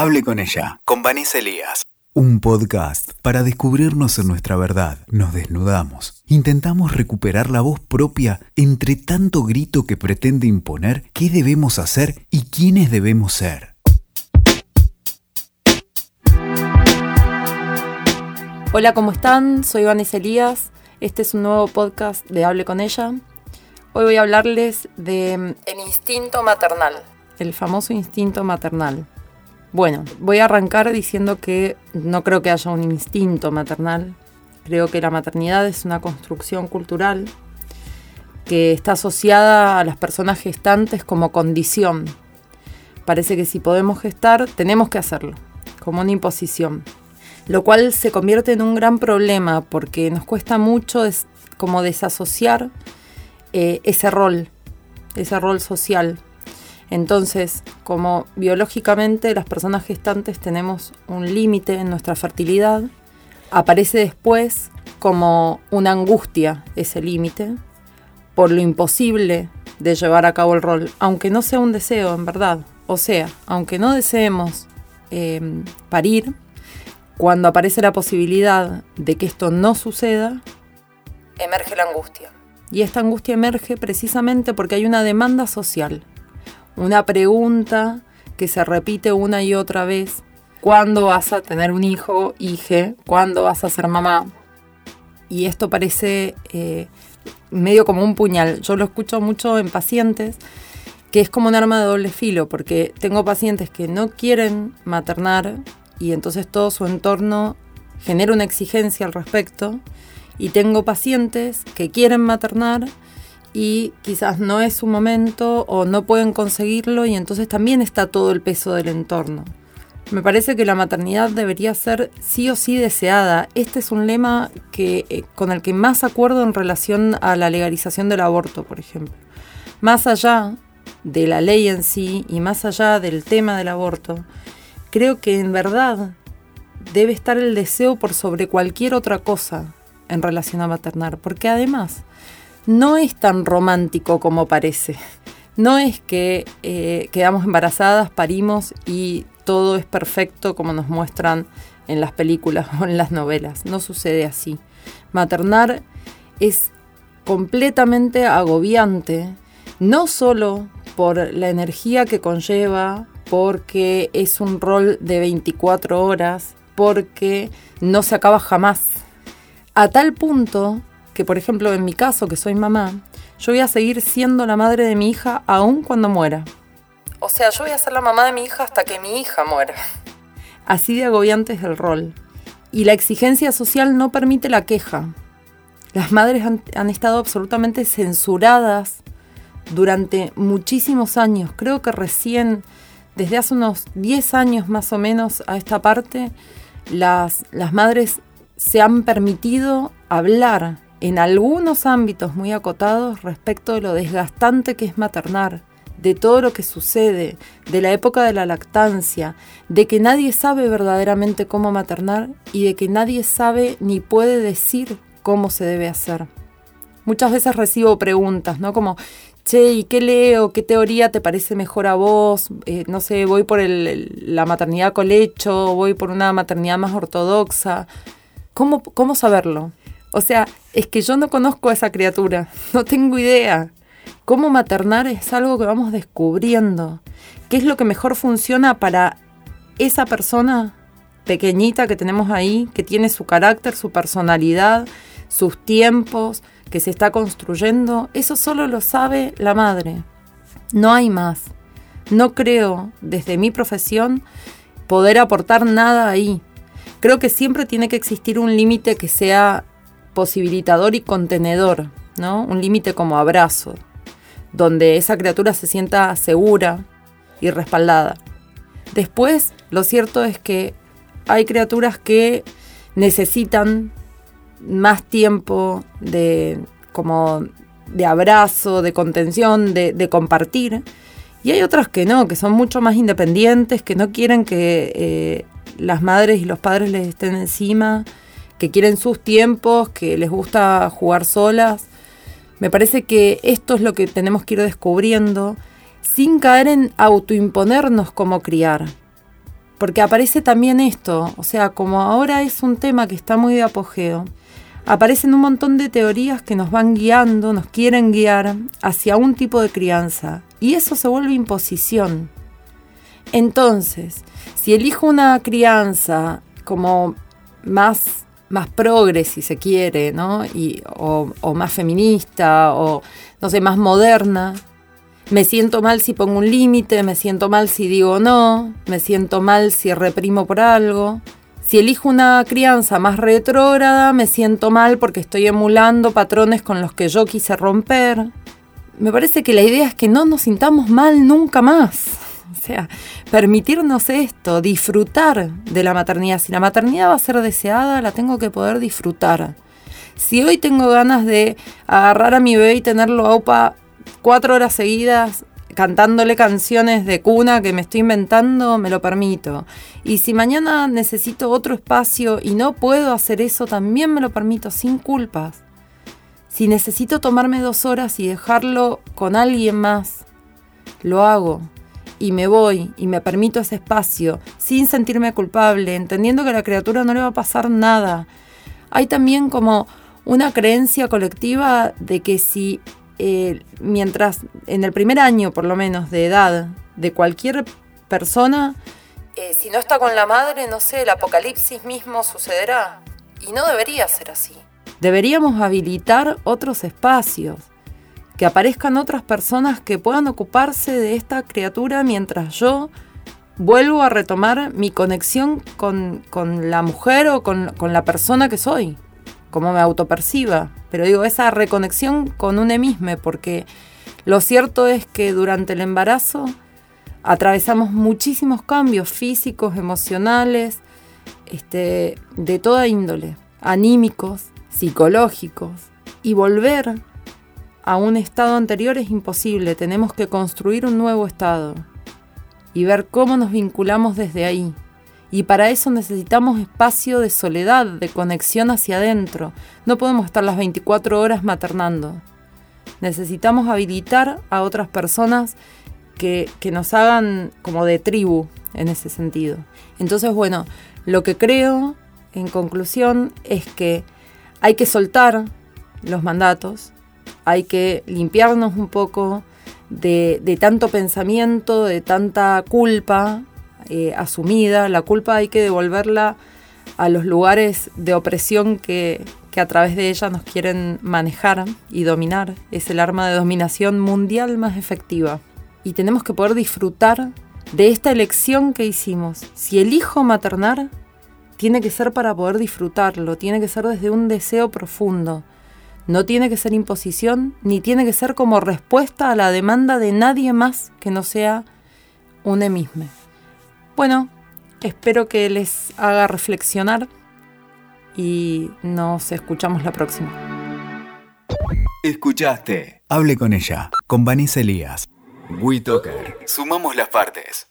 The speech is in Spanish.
Hable con ella, con Vanessa Elías. Un podcast para descubrirnos en nuestra verdad. Nos desnudamos. Intentamos recuperar la voz propia entre tanto grito que pretende imponer qué debemos hacer y quiénes debemos ser. Hola, ¿cómo están? Soy Vanessa Elías. Este es un nuevo podcast de Hable con ella. Hoy voy a hablarles de el instinto maternal, el famoso instinto maternal. Bueno, voy a arrancar diciendo que no creo que haya un instinto maternal. Creo que la maternidad es una construcción cultural que está asociada a las personas gestantes como condición. Parece que si podemos gestar, tenemos que hacerlo, como una imposición. Lo cual se convierte en un gran problema porque nos cuesta mucho como desasociar eh, ese rol, ese rol social. Entonces, como biológicamente las personas gestantes tenemos un límite en nuestra fertilidad, aparece después como una angustia ese límite por lo imposible de llevar a cabo el rol, aunque no sea un deseo en verdad. O sea, aunque no deseemos em, parir, cuando aparece la posibilidad de que esto no suceda, emerge la angustia. Y esta angustia emerge precisamente porque hay una demanda social una pregunta que se repite una y otra vez. ¿Cuándo vas a tener un hijo, hije? ¿Cuándo vas a ser mamá? Y esto parece eh, medio como un puñal. Yo lo escucho mucho en pacientes, que es como un arma de doble filo, porque tengo pacientes que no quieren maternar y entonces todo su entorno genera una exigencia al respecto. Y tengo pacientes que quieren maternar y quizás no es su momento o no pueden conseguirlo y entonces también está todo el peso del entorno. Me parece que la maternidad debería ser sí o sí deseada. Este es un lema que, eh, con el que más acuerdo en relación a la legalización del aborto, por ejemplo. Más allá de la ley en sí y más allá del tema del aborto, creo que en verdad debe estar el deseo por sobre cualquier otra cosa en relación a maternar, porque además no es tan romántico como parece. No es que eh, quedamos embarazadas, parimos y todo es perfecto como nos muestran en las películas o en las novelas. No sucede así. Maternar es completamente agobiante, no solo por la energía que conlleva, porque es un rol de 24 horas, porque no se acaba jamás. A tal punto que, por ejemplo, en mi caso, que soy mamá, yo voy a seguir siendo la madre de mi hija aún cuando muera. O sea, yo voy a ser la mamá de mi hija hasta que mi hija muera. Así de agobiante es el rol. Y la exigencia social no permite la queja. Las madres han, han estado absolutamente censuradas durante muchísimos años. Creo que recién, desde hace unos 10 años más o menos a esta parte, las, las madres se han permitido hablar en algunos ámbitos muy acotados respecto de lo desgastante que es maternar, de todo lo que sucede, de la época de la lactancia, de que nadie sabe verdaderamente cómo maternar y de que nadie sabe ni puede decir cómo se debe hacer. Muchas veces recibo preguntas, ¿no? Como, che, ¿y qué leo? ¿Qué teoría te parece mejor a vos? Eh, no sé, voy por la maternidad colecho, voy por una maternidad más ortodoxa. ¿Cómo, cómo saberlo? O sea, es que yo no conozco a esa criatura, no tengo idea. Cómo maternar es algo que vamos descubriendo. ¿Qué es lo que mejor funciona para esa persona pequeñita que tenemos ahí, que tiene su carácter, su personalidad, sus tiempos, que se está construyendo? Eso solo lo sabe la madre. No hay más. No creo, desde mi profesión, poder aportar nada ahí. Creo que siempre tiene que existir un límite que sea posibilitador y contenedor, ¿no? Un límite como abrazo, donde esa criatura se sienta segura y respaldada. Después, lo cierto es que hay criaturas que necesitan más tiempo de como de abrazo, de contención, de, compartir. Y hay otras que no, que son mucho más independientes, que no quieren que eh, las madres y los padres les estén encima que quieren sus tiempos, que les gusta jugar solas. Me parece que esto es lo que tenemos que ir descubriendo sin caer en autoimponernos cómo criar. porque aparece también esto, o sea, como ahora es un tema que está muy de apogeo, aparecen un montón de teorías que nos van guiando, nos quieren guiar hacia un tipo de crianza, y eso se vuelve imposición. Entonces, si elijo una crianza como más, más progre, si se quiere, ¿no? Y, o, o más feminista, o no sé, más moderna, me siento mal si pongo un límite, me siento mal si digo no, me siento mal si reprimo por algo. Si elijo una crianza más retrógrada, me siento mal porque estoy emulando patrones con los que yo quise romper. Me parece que la idea es que no nos sintamos mal nunca más. Sea, permitirnos esto, disfrutar de la maternidad. Si la maternidad va a ser deseada, la tengo que poder disfrutar. Si hoy tengo ganas de agarrar a mi bebé y tenerlo a OPA cuatro horas seguidas cantándole canciones de cuna que me estoy inventando, me lo permito. Y si mañana necesito otro espacio y no puedo hacer eso, también me lo permito, sin culpas. Si necesito tomarme dos horas y dejarlo con alguien más, lo hago. Y me voy y me permito ese espacio sin sentirme culpable, entendiendo que a la criatura no le va a pasar nada. Hay también como una creencia colectiva de que si eh, mientras en el primer año por lo menos de edad de cualquier persona, eh, si no está con la madre, no sé, el apocalipsis mismo sucederá. Y no debería ser así. Deberíamos habilitar otros espacios, que aparezcan otras personas que puedan ocuparse de esta criatura mientras yo vuelvo a retomar mi conexión con, la mujer o con, con la persona que soy cómo me autoperciba, pero digo, esa reconexión con un emisme, porque lo cierto es que durante el embarazo atravesamos muchísimos cambios físicos, emocionales, este, de toda índole, anímicos, psicológicos, y volver a un estado anterior es imposible, tenemos que construir un nuevo estado y ver cómo nos vinculamos desde ahí. Y para eso necesitamos espacio de soledad, de conexión hacia adentro. No podemos estar las 24 horas maternando. Necesitamos habilitar a otras personas que, que nos hagan como de tribu en ese sentido. Entonces, bueno, lo que creo, en conclusión, es que hay que soltar los mandatos, hay que limpiarnos un poco de, tanto pensamiento, de tanta culpa, eh, asumida, la culpa hay que devolverla a los lugares de opresión que, que a través de ella nos quieren manejar y dominar. Es el arma de dominación mundial más efectiva. Y tenemos que poder disfrutar de esta elección que hicimos. Si elijo maternar, tiene que ser para poder disfrutarlo, tiene que ser desde un deseo profundo. No tiene que ser imposición, ni tiene que ser como respuesta a la demanda de nadie más que no sea un emisme. Bueno, espero que les haga reflexionar y nos escuchamos la próxima. Escuchaste. Hable con ella, con Vanessa Elías. WeToker. Sumamos las partes.